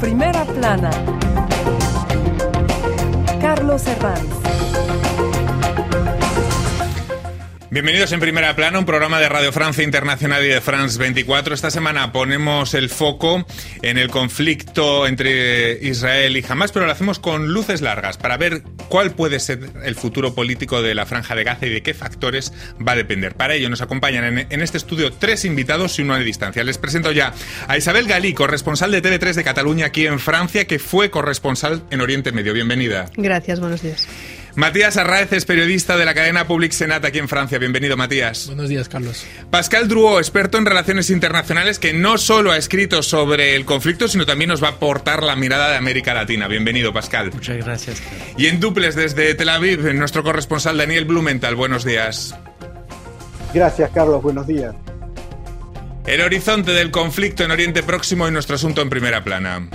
Primera plana. Carlos Herranz. Bienvenidos en Primera Plana, un programa de Radio Francia Internacional y de France 24. Esta semana ponemos el foco en el conflicto entre Israel y Hamas, pero lo hacemos con luces largas para ver cuál puede ser el futuro político de la Franja de Gaza y de qué factores va a depender. Para ello nos acompañan en, este estudio tres invitados y uno a distancia. Les presento ya a Isabel Galí, corresponsal de TV3 de Cataluña aquí en Francia, que fue corresponsal en Oriente Medio. Bienvenida. Gracias, buenos días. Matías Arraez es periodista de la cadena Public Senat aquí en Francia. Bienvenido, Matías. Buenos días, Carlos. Pascal Drouot, experto en relaciones internacionales, que no solo ha escrito sobre el conflicto, sino también nos va a aportar la mirada de América Latina. Bienvenido, Pascal. Muchas gracias. Y en duples desde Tel Aviv, nuestro corresponsal Daniel Blumenthal. Buenos días. Gracias, Carlos. Buenos días. El horizonte del conflicto en Oriente Próximo y nuestro asunto en primera plana.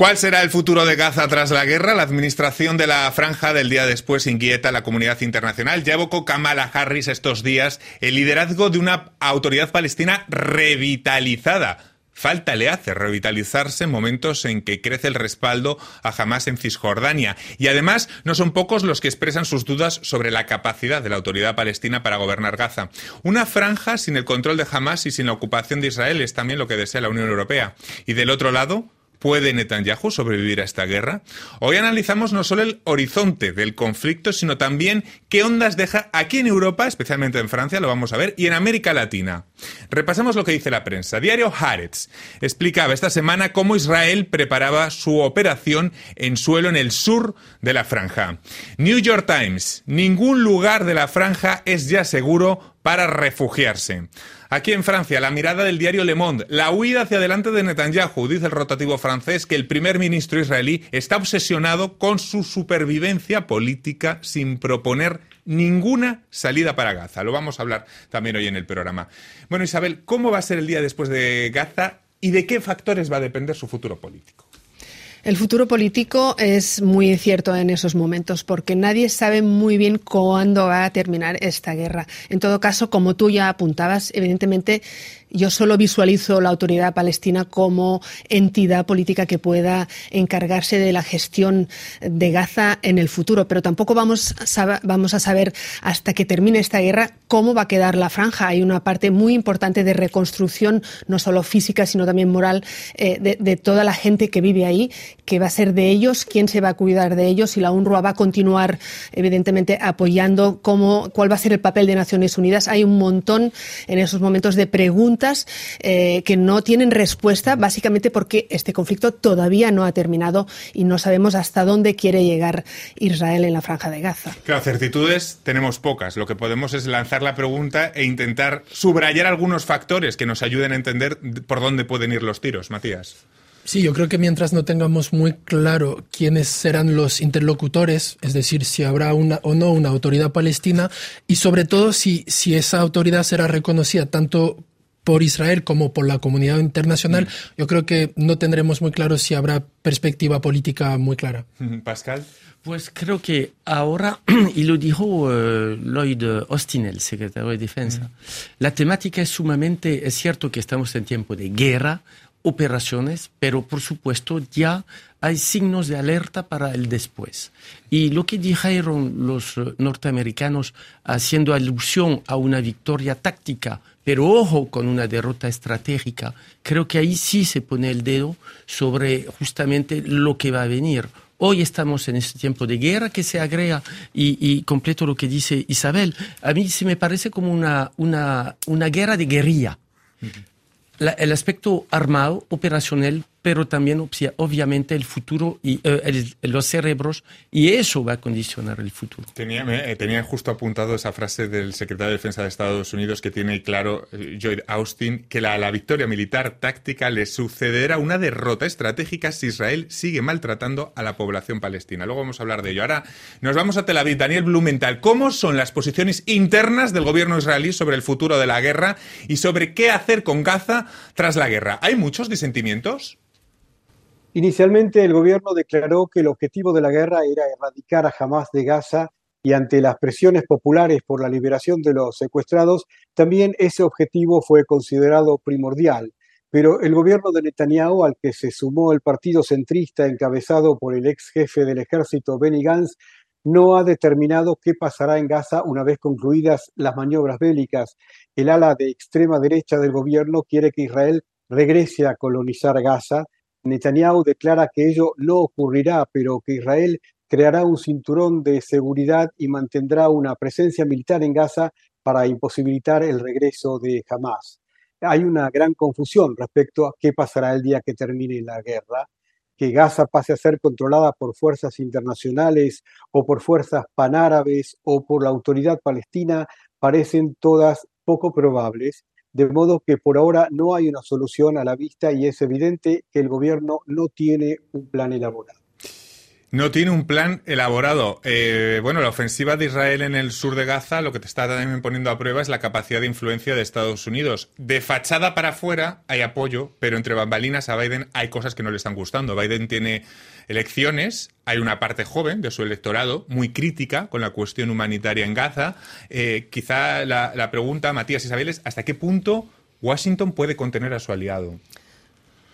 ¿Cuál será el futuro de Gaza tras la guerra? La administración de la franja del día después inquieta a la comunidad internacional. Ya evocó Kamala Harris estos días el liderazgo de una autoridad palestina revitalizada. Falta le hace revitalizarse en momentos en que crece el respaldo a Hamas en Cisjordania. Y además, no son pocos los que expresan sus dudas sobre la capacidad de la autoridad palestina para gobernar Gaza. Una franja sin el control de Hamas y sin la ocupación de Israel es también lo que desea la Unión Europea. Y del otro lado, ¿Puede Netanyahu sobrevivir a esta guerra? Hoy analizamos no solo el horizonte del conflicto, sino también qué ondas deja aquí en Europa, especialmente en Francia, lo vamos a ver, y en América Latina. Repasamos lo que dice la prensa. Diario Haaretz explicaba esta semana cómo Israel preparaba su operación en suelo en el sur de la franja. New York Times. Ningún lugar de la franja es ya seguro para refugiarse. Aquí en Francia, la mirada del diario Le Monde, la huida hacia adelante de Netanyahu, dice el rotativo francés que el primer ministro israelí está obsesionado con su supervivencia política sin proponer ninguna salida para Gaza. Lo vamos a hablar también hoy en el programa. Bueno, Isabel, ¿cómo va a ser el día después de Gaza y de qué factores va a depender su futuro político? El futuro político es muy incierto en esos momentos porque nadie sabe muy bien cuándo va a terminar esta guerra. En todo caso, como tú ya apuntabas, evidentemente yo solo visualizo la autoridad palestina como entidad política que pueda encargarse de la gestión de Gaza en el futuro, pero tampoco vamos a, vamos a saber hasta que termine esta guerra cómo va a quedar la franja. Hay una parte muy importante de reconstrucción, no solo física, sino también moral, eh, de, de, toda la gente que vive ahí, que va a ser de ellos, quién se va a cuidar de ellos y la UNRWA va a continuar, evidentemente, apoyando cómo, cuál va a ser el papel de Naciones Unidas. Hay un montón en esos momentos de preguntas eh, que no tienen respuesta, básicamente porque este conflicto todavía no ha terminado y no sabemos hasta dónde quiere llegar Israel en la franja de Gaza. Claro, certitudes tenemos pocas. Lo que podemos es lanzar la pregunta e intentar subrayar algunos factores que nos ayuden a entender por dónde pueden ir los tiros. Matías. Sí, yo creo que mientras no tengamos muy claro quiénes serán los interlocutores, es decir, si habrá una o no una autoridad palestina y sobre todo si, si esa autoridad será reconocida tanto por Israel como por la comunidad internacional, mm. yo creo que no tendremos muy claro si habrá perspectiva política muy clara. Pascal. Pues creo que ahora, y lo dijo uh, Lloyd Austin, el secretario de Defensa, mm. la temática es sumamente, es cierto que estamos en tiempo de guerra, operaciones, pero por supuesto ya hay signos de alerta para el después. Y lo que dijeron los norteamericanos haciendo alusión a una victoria táctica, pero ojo con una derrota estratégica, creo que ahí sí se pone el dedo sobre justamente lo que va a venir. Hoy estamos en este tiempo de guerra que se agrega y, y completo lo que dice Isabel. A mí se me parece como una, una, una guerra de guerrilla. La, el aspecto armado, operacional, pero también obviamente el futuro y eh, el, los cerebros y eso va a condicionar el futuro. Tenía, eh, tenía justo apuntado esa frase del secretario de Defensa de Estados Unidos que tiene claro eh, Lloyd Austin que la, la, victoria militar táctica le sucederá una derrota estratégica si Israel sigue maltratando a la población palestina. Luego vamos a hablar de ello. Ahora nos vamos a Tel Aviv. Daniel Blumenthal, ¿cómo son las posiciones internas del gobierno israelí sobre el futuro de la guerra y sobre qué hacer con Gaza tras la guerra? ¿Hay muchos disentimientos? Inicialmente el gobierno declaró que el objetivo de la guerra era erradicar a Hamas de Gaza y ante las presiones populares por la liberación de los secuestrados, también ese objetivo fue considerado primordial. Pero el gobierno de Netanyahu, al que se sumó el partido centrista encabezado por el ex jefe del ejército Benny Gantz, no ha determinado qué pasará en Gaza una vez concluidas las maniobras bélicas. El ala de extrema derecha del gobierno quiere que Israel regrese a colonizar Gaza. Netanyahu declara que ello no ocurrirá, pero que Israel creará un cinturón de seguridad y mantendrá una presencia militar en Gaza para imposibilitar el regreso de Hamas. Hay una gran confusión respecto a qué pasará el día que termine la guerra que Gaza pase a ser controlada por fuerzas internacionales o por fuerzas panárabes o por la autoridad palestina parecen todas poco probables, de modo que por ahora no hay una solución a la vista y es evidente que el gobierno no tiene un plan elaborado. No tiene un plan elaborado. Eh, bueno, la ofensiva de Israel en el sur de Gaza lo que te está también poniendo a prueba es la capacidad de influencia de Estados Unidos. De fachada para afuera hay apoyo, pero entre bambalinas a Biden hay cosas que no le están gustando. Biden tiene elecciones, hay una parte joven de su electorado muy crítica con la cuestión humanitaria en Gaza. Eh, quizá la, la pregunta, Matías Isabel, es hasta qué punto Washington puede contener a su aliado.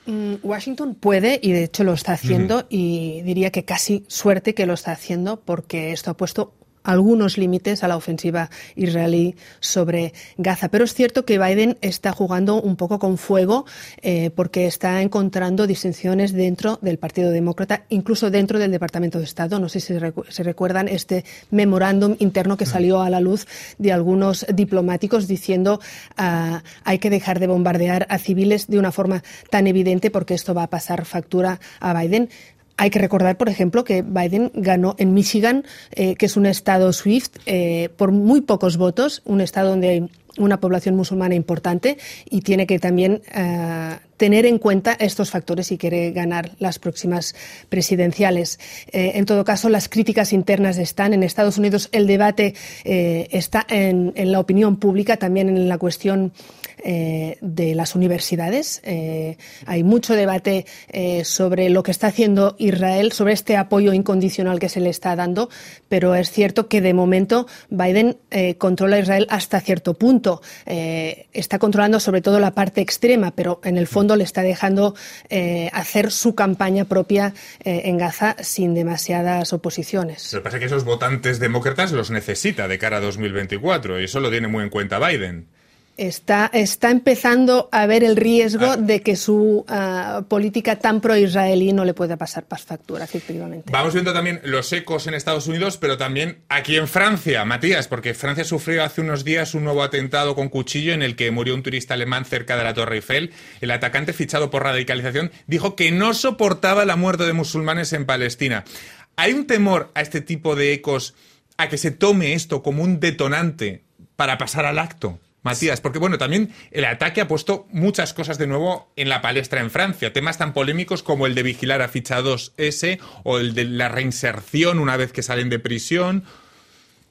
Mm, Washington puede, y de hecho lo está haciendo, y diría que casi suerte que lo está haciendo, porque esto ha puesto algunos límites a la ofensiva israelí sobre Gaza. Pero es cierto que Biden está jugando un poco con fuego eh, porque está encontrando disensiones dentro del Partido Demócrata, incluso dentro del Departamento de Estado. No sé si se recuerdan este memorándum interno que salió a la luz de algunos diplomáticos diciendo uh, hay que dejar de bombardear a civiles de una forma tan evidente porque esto va a pasar factura a Biden. Hay que recordar, por ejemplo, que Biden ganó en Michigan, eh, que es un estado SWIFT, eh, por muy pocos votos, un estado donde hay una población musulmana importante y tiene que también uh, tener en cuenta estos factores si quiere ganar las próximas presidenciales. Eh, en todo caso, las críticas internas están en Estados Unidos. El debate eh, está en, la opinión pública, también en la cuestión eh, de las universidades. Eh, hay mucho debate eh, sobre lo que está haciendo Israel, sobre este apoyo incondicional que se le está dando, pero es cierto que de momento Biden controla a Israel hasta cierto punto. está controlando sobre todo la parte extrema, pero en el fondo le está dejando hacer su campaña propia en Gaza sin demasiadas oposiciones. Lo que pasa es que esos votantes demócratas los necesita de cara a 2024 y eso lo tiene muy en cuenta Biden está, está empezando a ver el riesgo ah. de que su uh, política tan pro-israelí no le pueda pasar factura, efectivamente. Vamos viendo también los ecos en Estados Unidos, pero también aquí en Francia, Matías, porque Francia sufrió hace unos días un nuevo atentado con cuchillo en el que murió un turista alemán cerca de la Torre Eiffel. El atacante, fichado por radicalización, dijo que no soportaba la muerte de musulmanes en Palestina. ¿Hay un temor a este tipo de ecos, a que se tome esto como un detonante para pasar al acto? Matías, porque bueno, también el ataque ha puesto muchas cosas de nuevo en la palestra en Francia, temas tan polémicos como el de vigilar a fichados S o el de la reinserción una vez que salen de prisión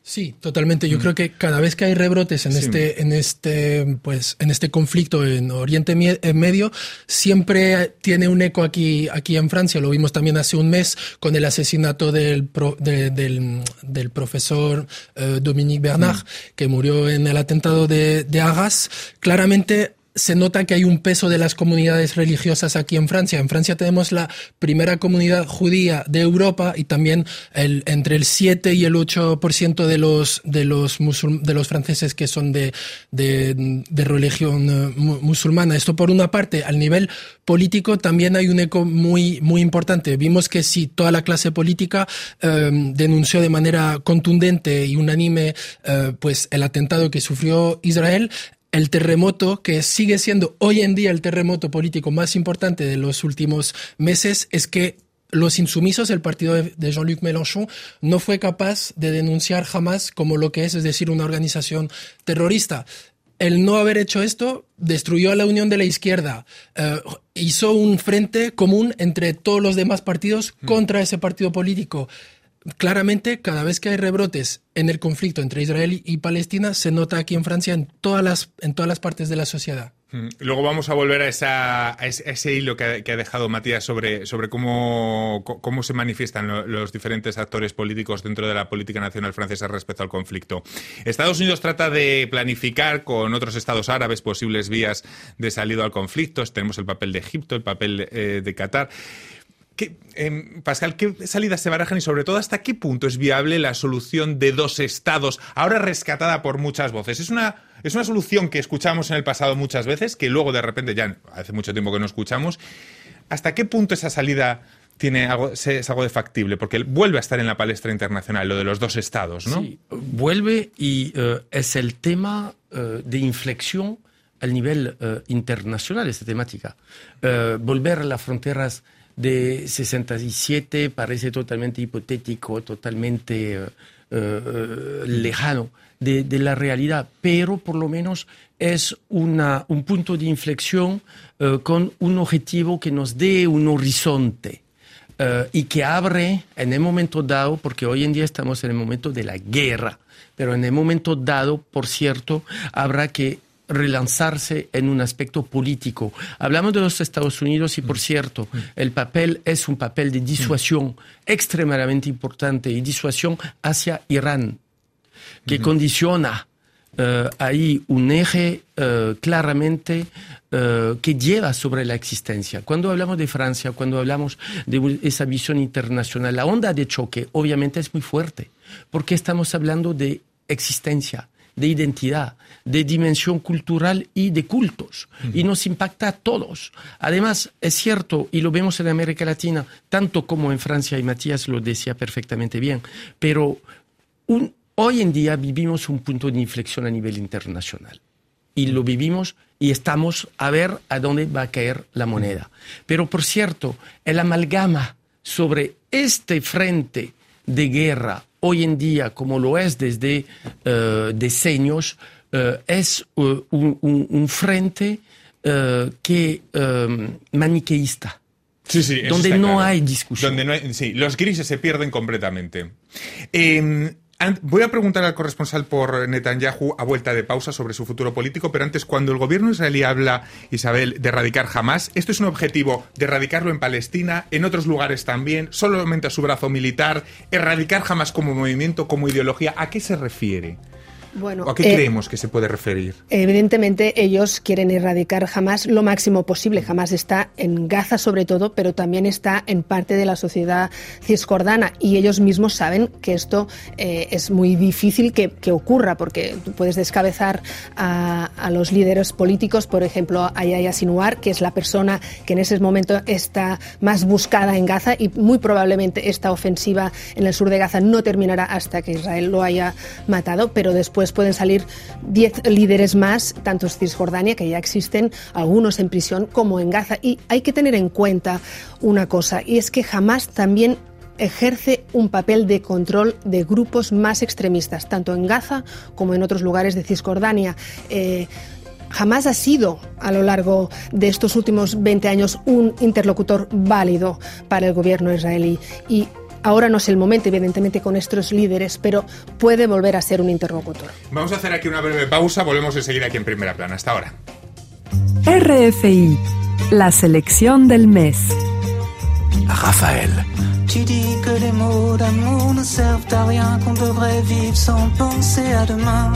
Sí, totalmente. Yo mm. creo que cada vez que hay rebrotes en este, en este, pues, en este conflicto en Oriente Medio, siempre tiene un eco aquí, aquí en Francia. Lo vimos también hace un mes con el asesinato del, del, del, profesor eh, Dominique Bernard, mm. que murió en el atentado de, de Arras. Claramente se nota que hay un peso de las comunidades religiosas aquí en Francia. En Francia tenemos la primera comunidad judía de Europa y también el, entre el 7 y el 8% de los, de los, de los franceses que son de, de, de religión eh, musulmana. Esto por una parte, al nivel político también hay un eco muy, muy importante. Vimos que si toda la clase política eh, denunció de manera contundente y unánime eh, pues el atentado que sufrió Israel, el terremoto, que sigue siendo hoy en día el terremoto político más importante de los últimos meses, es que los insumisos, el partido de Jean-Luc Mélenchon, no fue capaz de denunciar jamás como lo que es, es decir, una organización terrorista. El no haber hecho esto destruyó a la unión de la izquierda, eh, hizo un frente común entre todos los demás partidos mm. contra ese partido político claramente cada vez que hay rebrotes en el conflicto entre Israel y Palestina se nota aquí en Francia en todas las, en todas las partes de la sociedad. Mm. Luego vamos a volver a, esa, a ese, hilo que ha, dejado Matías sobre, sobre cómo, cómo se manifiestan los diferentes actores políticos dentro de la política nacional francesa respecto al conflicto. Estados Unidos trata de planificar con otros estados árabes posibles vías de salida al conflicto. Tenemos el papel de Egipto, el papel eh, de Qatar. Em, Pascal, ¿qué salidas se barajan y sobre todo hasta qué punto es viable la solución de dos estados, ahora rescatada por muchas voces? Es una, es una solución que escuchamos en el pasado muchas veces, que luego de repente ya hace mucho tiempo que no escuchamos. ¿Hasta qué punto esa salida tiene algo, es algo de factible? Porque vuelve a estar en la palestra internacional, lo de los dos estados, ¿no? Sí, vuelve y eh, es el tema eh, de inflexión al nivel eh, internacional, esta temática. volver a las fronteras de 67 parece totalmente hipotético, totalmente eh, eh, lejano de, la realidad, pero por lo menos es una, un punto de inflexión eh, con un objetivo que nos dé un horizonte. y que abre en el momento dado, porque hoy en día estamos en el momento de la guerra, pero en el momento dado, por cierto, habrá que relanzarse en un aspecto político. Hablamos de los Estados Unidos y, por cierto, el papel es un papel de disuasión extremadamente importante y disuasión hacia Irán, que condiciona ahí un eje eh, claramente eh, que lleva sobre la existencia. Cuando hablamos de Francia, cuando hablamos de esa visión internacional, la onda de choque obviamente es muy fuerte, porque estamos hablando de existencia, de identidad, de dimensión cultural y de cultos. Y nos impacta a todos. Además, es cierto, y lo vemos en América Latina, tanto como en Francia, y Matías lo decía perfectamente bien, pero hoy en día vivimos un punto de inflexión a nivel internacional. Y lo vivimos y estamos a ver a dónde va a caer la moneda. Pero, por cierto, el amalgama sobre este frente de guerra hoy en día, como lo es desde uh, decenios, uh, es uh, un, un, un, frente que maniqueísta. Sí, sí, donde no claro. hay discusión. Donde no hay, sí, los grises se pierden completamente. Eh, Voy a preguntar al corresponsal por Netanyahu a vuelta de pausa sobre su futuro político, pero antes, cuando el gobierno israelí habla, Isabel, de erradicar jamás, ¿esto es un objetivo de erradicarlo en Palestina, en otros lugares también, solamente a su brazo militar, erradicar jamás como movimiento, como ideología? ¿A qué se refiere? Bueno, ¿A qué eh, creemos que se puede referir? Evidentemente ellos quieren erradicar jamás lo máximo posible. Jamás está en Gaza sobre todo, pero también está en parte de la sociedad cisjordana y ellos mismos saben que esto eh, es muy difícil que, que, ocurra porque tú puedes descabezar a, a, los líderes políticos, por ejemplo a Yahya Sinuar, que es la persona que en ese momento está más buscada en Gaza y muy probablemente esta ofensiva en el sur de Gaza no terminará hasta que Israel lo haya matado, pero después pueden salir 10 líderes más, tanto en Cisjordania, que ya existen algunos en prisión, como en Gaza. Y hay que tener en cuenta una cosa, y es que jamás también ejerce un papel de control de grupos más extremistas, tanto en Gaza como en otros lugares de Cisjordania. Eh, jamás ha sido a lo largo de estos últimos 20 años un interlocutor válido para el gobierno israelí. Y Ahora no es el momento, evidentemente, con estos líderes, pero puede volver a ser un interlocutor. Vamos a hacer aquí una breve pausa, volvemos enseguida aquí en primera plana. Hasta ahora. RFI, la selección del mes. Rafael. Tu dis que les mots d'amour ne servent à rien, qu'on devrait vivre sans penser à demain,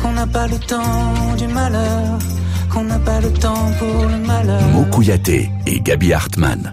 qu'on n'a pas le temps du malheur, qu'on n'a pas le temps pour le malheur. Mokuyate et Gabi Hartmann.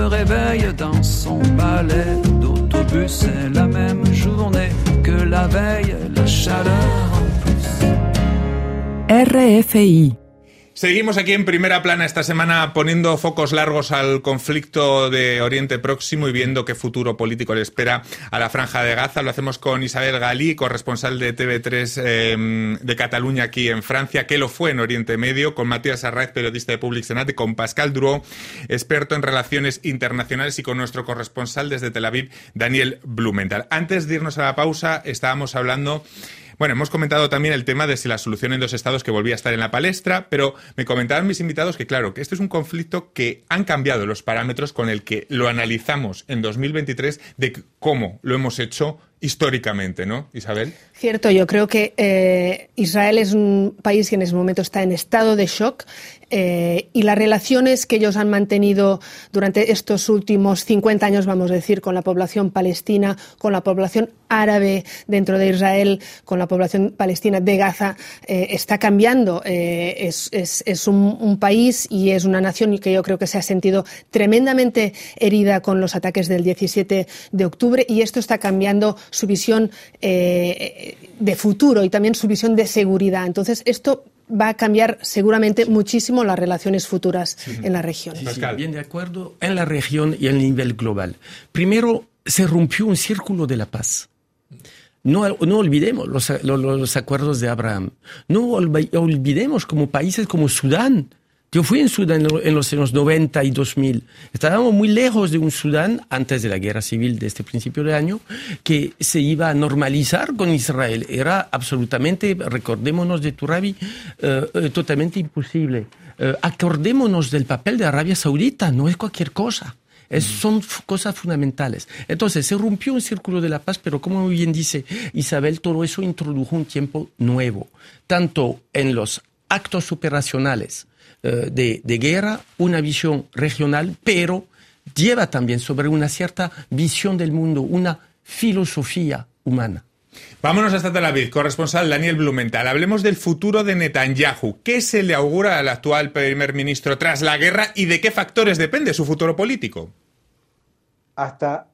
réveille dans son balai d'autobus. C'est la même journée que la veille, la chaleur en plus. RFI Seguimos aquí en primera plana esta semana poniendo focos largos al conflicto de Oriente Próximo y viendo qué futuro político le espera a la Franja de Gaza. Lo hacemos con Isabel Galí, corresponsal de TV3 eh, de Cataluña aquí en Francia, que lo fue en Oriente Medio, con Matías Arraiz, periodista de Public Senate, con Pascal Drouot, experto en relaciones internacionales, y con nuestro corresponsal desde Tel Aviv, Daniel Blumenthal. Antes de irnos a la pausa, estábamos hablando bueno, hemos comentado también el tema de si la solución en dos estados que volvía a estar en la palestra, pero me comentaban mis invitados que, claro, que este es un conflicto que han cambiado los parámetros con el que lo analizamos en 2023 de cómo lo hemos hecho históricamente, ¿no, Isabel? Cierto, yo creo que eh, Israel es un país que en ese momento está en estado de shock eh, y las relaciones que ellos han mantenido durante estos últimos 50 años, vamos a decir, con la población palestina, con la población árabe dentro de Israel, con la población palestina de Gaza, eh, está cambiando. Eh, es, un, un, país y es una nación que yo creo que se ha sentido tremendamente herida con los ataques del 17 de octubre y esto está cambiando su visión de futuro y también su visión de seguridad. Entonces, esto va a cambiar seguramente muchísimo las relaciones futuras sí. en la región. Sí, sí, bien de acuerdo en la región y a nivel global. Primero, se rompió un círculo de la paz. No, no olvidemos los, los, los, acuerdos de Abraham. No olvidemos como países como Sudán, yo fui en Sudán en los años 90 y 2000. Estábamos muy lejos de un Sudán, antes de la guerra civil de este principio de año, que se iba a normalizar con Israel. Era absolutamente, recordémonos de Turabi, eh, eh, totalmente imposible. Eh, acordémonos del papel de Arabia Saudita, no es cualquier cosa. Es, son cosas fundamentales. Entonces, se rompió un círculo de la paz, pero como muy bien dice Isabel, todo eso introdujo un tiempo nuevo, tanto en los actos operacionales, de, de, guerra, una visión regional, pero lleva también sobre una cierta visión del mundo, una filosofía humana. Vámonos hasta Tel Aviv, corresponsal Daniel Blumenthal. Hablemos del futuro de Netanyahu. ¿Qué se le augura al actual primer ministro tras la guerra y de qué factores depende su futuro político? Hasta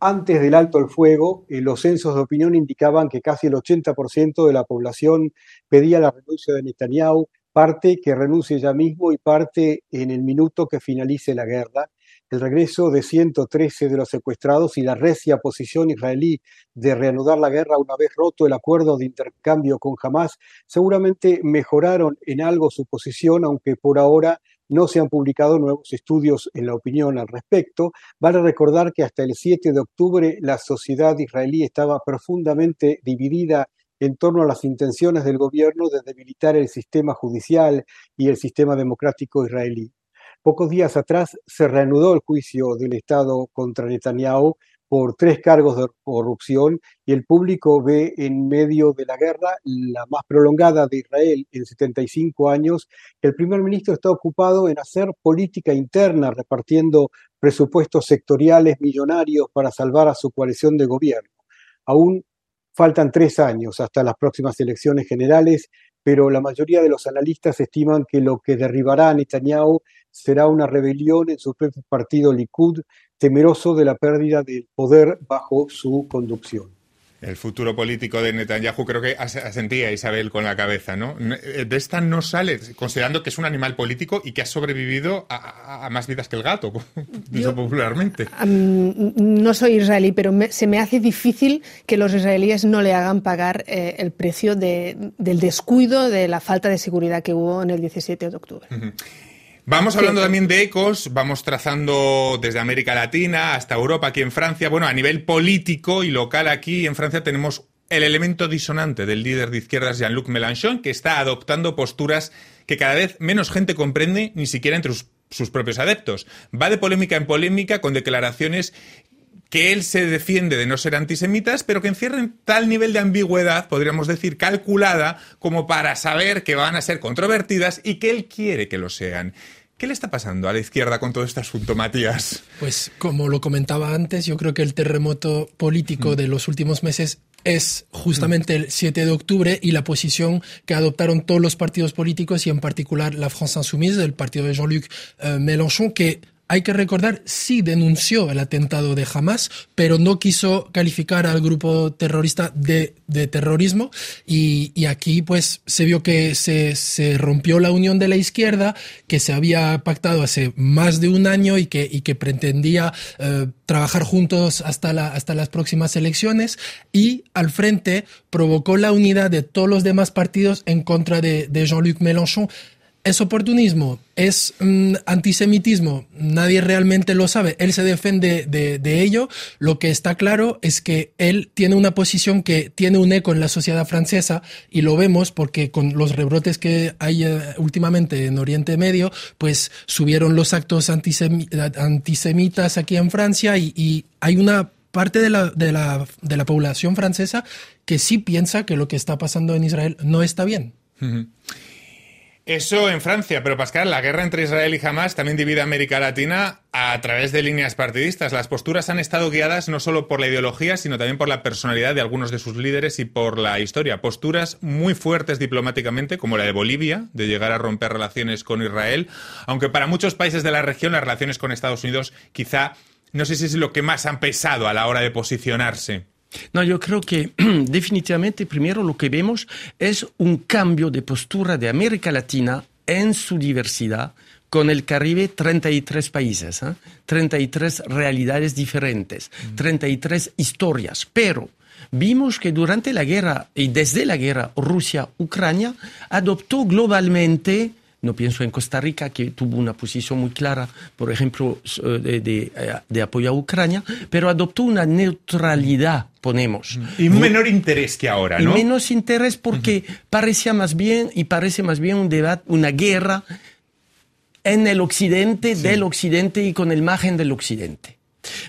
antes del alto el fuego, eh, los censos de opinión indicaban que casi el 80% de la población pedía la renuncia de Netanyahu parte que renuncie ya mismo y parte en el minuto que finalice la guerra. El regreso de 113 de los secuestrados y la recia posición israelí de reanudar la guerra una vez roto el acuerdo de intercambio con Hamas seguramente mejoraron en algo su posición, aunque por ahora no se han publicado nuevos estudios en la opinión al respecto. Vale recordar que hasta el 7 de octubre la sociedad israelí estaba profundamente dividida en torno a las intenciones del gobierno de debilitar el sistema judicial y el sistema democrático israelí. Pocos días atrás se reanudó el juicio del Estado contra Netanyahu por tres cargos de corrupción y el público ve en medio de la guerra, la más prolongada de Israel en 75 años, que el primer ministro está ocupado en hacer política interna, repartiendo presupuestos sectoriales millonarios para salvar a su coalición de gobierno. Aún Faltan tres años hasta las próximas elecciones generales, pero la mayoría de los analistas estiman que lo que derribará a Netanyahu será una rebelión en su propio partido Likud, temeroso de la pérdida del poder bajo su conducción. El futuro político de Netanyahu creo que asentía Isabel con la cabeza, ¿no? De esta no sale, considerando que es un animal político y que ha sobrevivido a, a más vidas que el gato, dicho popularmente. Um, no soy israelí, pero me, se me hace difícil que los israelíes no le hagan pagar eh, el precio de, del descuido, de la falta de seguridad que hubo en el 17 de octubre. Uh -huh. Vamos hablando también de ecos, vamos trazando desde América Latina hasta Europa, aquí en Francia. Bueno, a nivel político y local aquí en Francia tenemos el elemento disonante del líder de izquierdas Jean-Luc Mélenchon, que está adoptando posturas que cada vez menos gente comprende, ni siquiera entre sus, sus propios adeptos. Va de polémica en polémica con declaraciones que él se defiende de no ser antisemitas, pero que encierren tal nivel de ambigüedad, podríamos decir, calculada, como para saber que van a ser controvertidas y que él quiere que lo sean. ¿Qué le está pasando a la izquierda con todo este asunto, Matías? Pues como lo comentaba antes, yo creo que el terremoto político de los últimos meses es justamente el 7 de octubre y la posición que adoptaron todos los partidos políticos y en particular la France Insoumise, el partido de Jean-Luc uh, Mélenchon, que hay que recordar, sí denunció el atentado de Hamas, pero no quiso calificar al grupo terrorista de, terrorismo. Y, aquí, pues, se vio que se, se, rompió la unión de la izquierda, que se había pactado hace más de un año y que, y que pretendía eh, trabajar juntos hasta, la, hasta las próximas elecciones. Y al frente provocó la unidad de todos los demás partidos en contra de, de Jean-Luc Mélenchon es oportunismo, es mm, antisemitismo, nadie realmente lo sabe, él se defiende de, ello, lo que está claro es que él tiene una posición que tiene un eco en la sociedad francesa y lo vemos porque con los rebrotes que hay eh, últimamente en Oriente Medio, pues subieron los actos antisemitas aquí en Francia y, hay una parte de la, población francesa que sí piensa que lo que está pasando en Israel no está bien. Eso en Francia, pero Pascal, la guerra entre Israel y Hamas también divide a América Latina a través de líneas partidistas. Las posturas han estado guiadas no solo por la ideología, sino también por la personalidad de algunos de sus líderes y por la historia. Posturas muy fuertes diplomáticamente, como la de Bolivia, de llegar a romper relaciones con Israel, aunque para muchos países de la región las relaciones con Estados Unidos quizá no sé si es lo que más han pesado a la hora de posicionarse. No, yo creo que definitivamente primero lo que vemos es un cambio de postura de América Latina en su diversidad con el Caribe 33 países, ¿eh? 33 realidades diferentes, 33 historias, pero vimos que durante la guerra y desde la guerra Rusia-Ucrania adoptó globalmente no pienso en Costa Rica, que tuvo una posición muy clara, por ejemplo, eh, de, apoyo a Ucrania, pero adoptó una neutralidad, ponemos. Y un menor interés que ahora, ¿no? Y menos interés porque parecía más bien, y parece más bien un debate, una guerra en el occidente, del occidente y con el margen del occidente.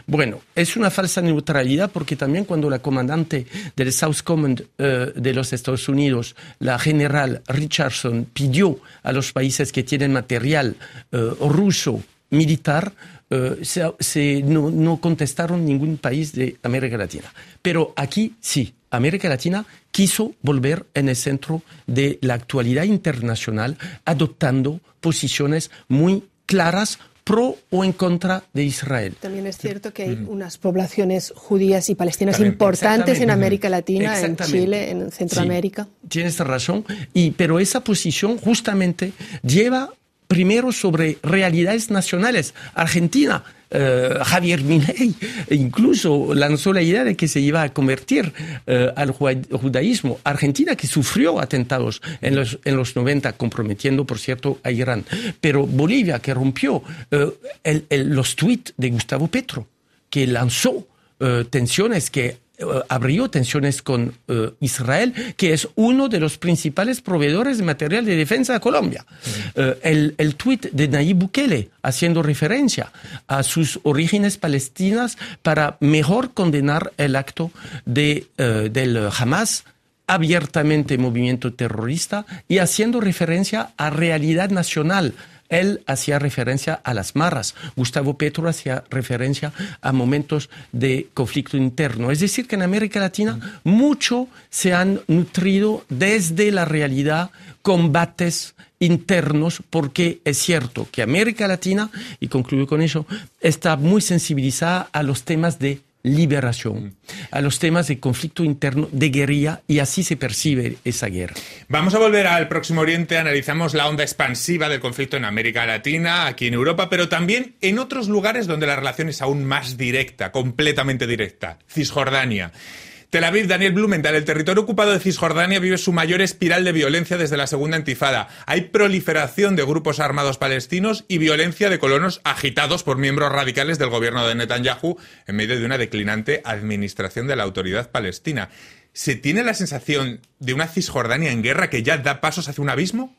Bueno, es una falsa neutralidad porque también cuando la comandante del South Command eh, de los Estados Unidos, la general Richardson, pidió a los países que tienen material eh, ruso militar, eh, no, no, contestaron ningún país de América Latina. Pero aquí sí, América Latina quiso volver en el centro de la actualidad internacional, adoptando posiciones muy claras pro o en contra de Israel. También es cierto que hay unas poblaciones judías y palestinas importantes en América Latina, en Chile, en Centroamérica. tienes razón, y, pero esa posición justamente lleva primero sobre realidades nacionales. Argentina eh, Javier Milei incluso lanzó la idea de que se iba a convertir eh, al judaísmo. Argentina que sufrió atentados en los, en los 90, comprometiendo, por cierto, a Irán. Pero Bolivia que rompió eh, los tweets de Gustavo Petro, que lanzó tensiones que abrió tensiones con eh, Israel, que es uno de los principales proveedores de material de defensa de Colombia. Eh, el, el tuit de Nayib Bukele, haciendo referencia a sus orígenes palestinas para mejor condenar el acto de, del Hamas abiertamente movimiento terrorista y haciendo referencia a realidad nacional él hacía referencia a las maras, Gustavo Petro hacía referencia a momentos de conflicto interno. Es decir, que en América Latina mucho se han nutrido desde la realidad combates internos, porque es cierto que América Latina, y concluyo con eso, está muy sensibilizada a los temas de liberación, a los temas de conflicto interno, de guerrilla, y así se percibe esa guerra. Vamos a volver al Próximo Oriente, analizamos la onda expansiva del conflicto en América Latina, aquí en Europa, pero también en otros lugares donde la relación es aún más directa, completamente directa, Cisjordania. Tel Aviv, Daniel Blumenthal, el territorio ocupado de Cisjordania vive su mayor espiral de violencia desde la segunda intifada. Hay proliferación de grupos armados palestinos y violencia de colonos agitados por miembros radicales del gobierno de Netanyahu en medio de una declinante administración de la autoridad palestina. ¿Se tiene la sensación de una Cisjordania en guerra que ya da pasos hacia un abismo?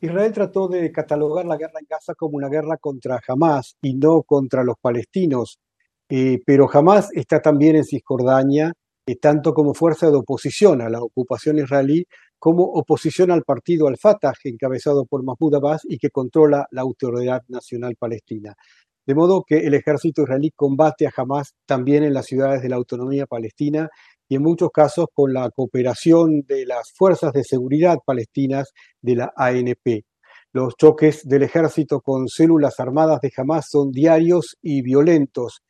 Israel trató de catalogar la guerra en Gaza como una guerra contra Hamas y no contra los palestinos. Eh, pero jamás está también en Cisjordania, eh, tanto como fuerza de oposición a la ocupación israelí, como oposición al partido al-Fatah, encabezado por Mahmoud Abbas y que controla la Autoridad Nacional Palestina. De modo que el ejército israelí combate a Hamas también en las ciudades de la autonomía palestina y en muchos casos con la cooperación de las fuerzas de seguridad palestinas de la ANP. Los choques del ejército con células armadas de Hamas son diarios y violentos.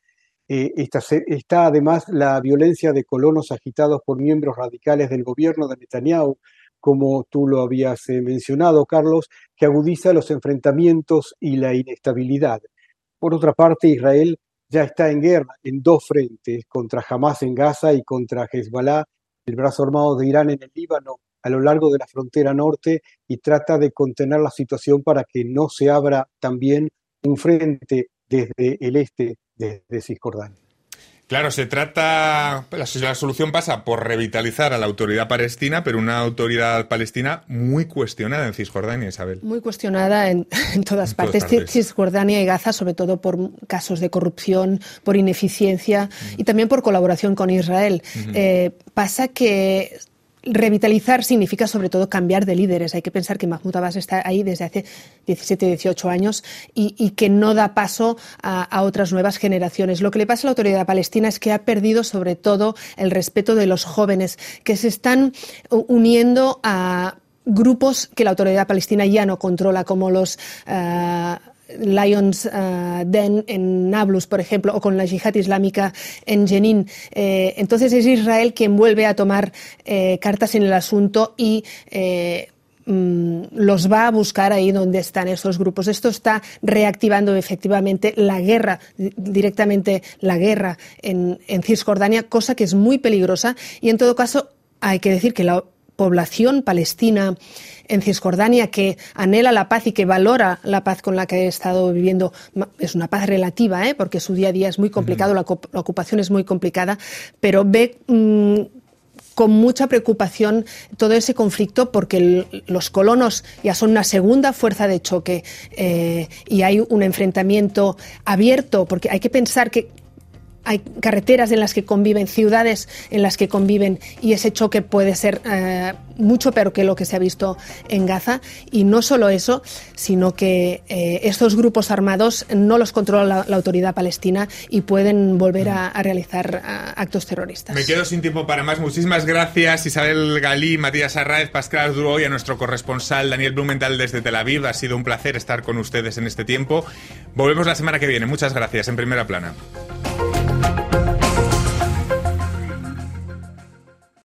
Eh, está, además la violencia de colonos agitados por miembros radicales del gobierno de Netanyahu, como tú lo habías eh, mencionado, Carlos, que agudiza los enfrentamientos y la inestabilidad. Por otra parte, Israel ya está en guerra en dos frentes, contra Hamas en Gaza y contra Hezbollah, el brazo armado de Irán en el Líbano, a lo largo de la frontera norte, y trata de contener la situación para que no se abra también un frente desde el este, desde Cisjordania. Claro, se trata, la, solución pasa por revitalizar a la autoridad palestina, pero una autoridad palestina muy cuestionada en Cisjordania, Isabel. Muy cuestionada en, todas, partes. Cisjordania y Gaza, sobre todo por casos de corrupción, por ineficiencia y también por colaboración con Israel. Eh, pasa que Revitalizar significa sobre todo cambiar de líderes. Hay que pensar que Mahmoud Abbas está ahí desde hace 17, 18 años y, que no da paso a, otras nuevas generaciones. Lo que le pasa a la autoridad palestina es que ha perdido sobre todo el respeto de los jóvenes que se están uniendo a grupos que la autoridad palestina ya no controla, como los eh, Lions uh, Den en Nablus, por ejemplo, o con la yihad islámica en Jenin. Eh, entonces es Israel quien vuelve a tomar eh, cartas en el asunto y mm, los va a buscar ahí donde están esos grupos. Esto está reactivando efectivamente la guerra, directamente la guerra en, en Cisjordania, cosa que es muy peligrosa y en todo caso hay que decir que la población palestina en Cisjordania que anhela la paz y que valora la paz con la que ha estado viviendo. Es una paz relativa, ¿eh? porque su día a día es muy complicado, la, ocupación es muy complicada, pero ve mm, con mucha preocupación todo ese conflicto porque los colonos ya son una segunda fuerza de choque eh, y hay un enfrentamiento abierto, porque hay que pensar que hay carreteras en las que conviven, ciudades en las que conviven y ese choque puede ser eh, mucho peor que lo que se ha visto en Gaza. Y no solo eso, sino que eh, estos grupos armados no los controla la, autoridad palestina y pueden volver a, realizar actos terroristas. Me quedo sin tiempo para más. Muchísimas gracias Isabel Galí, Matías Arraez, Pascal Duro y a nuestro corresponsal Daniel Blumenthal desde Tel Aviv. Ha sido un placer estar con ustedes en este tiempo. Volvemos la semana que viene. Muchas gracias en primera plana. Thank you.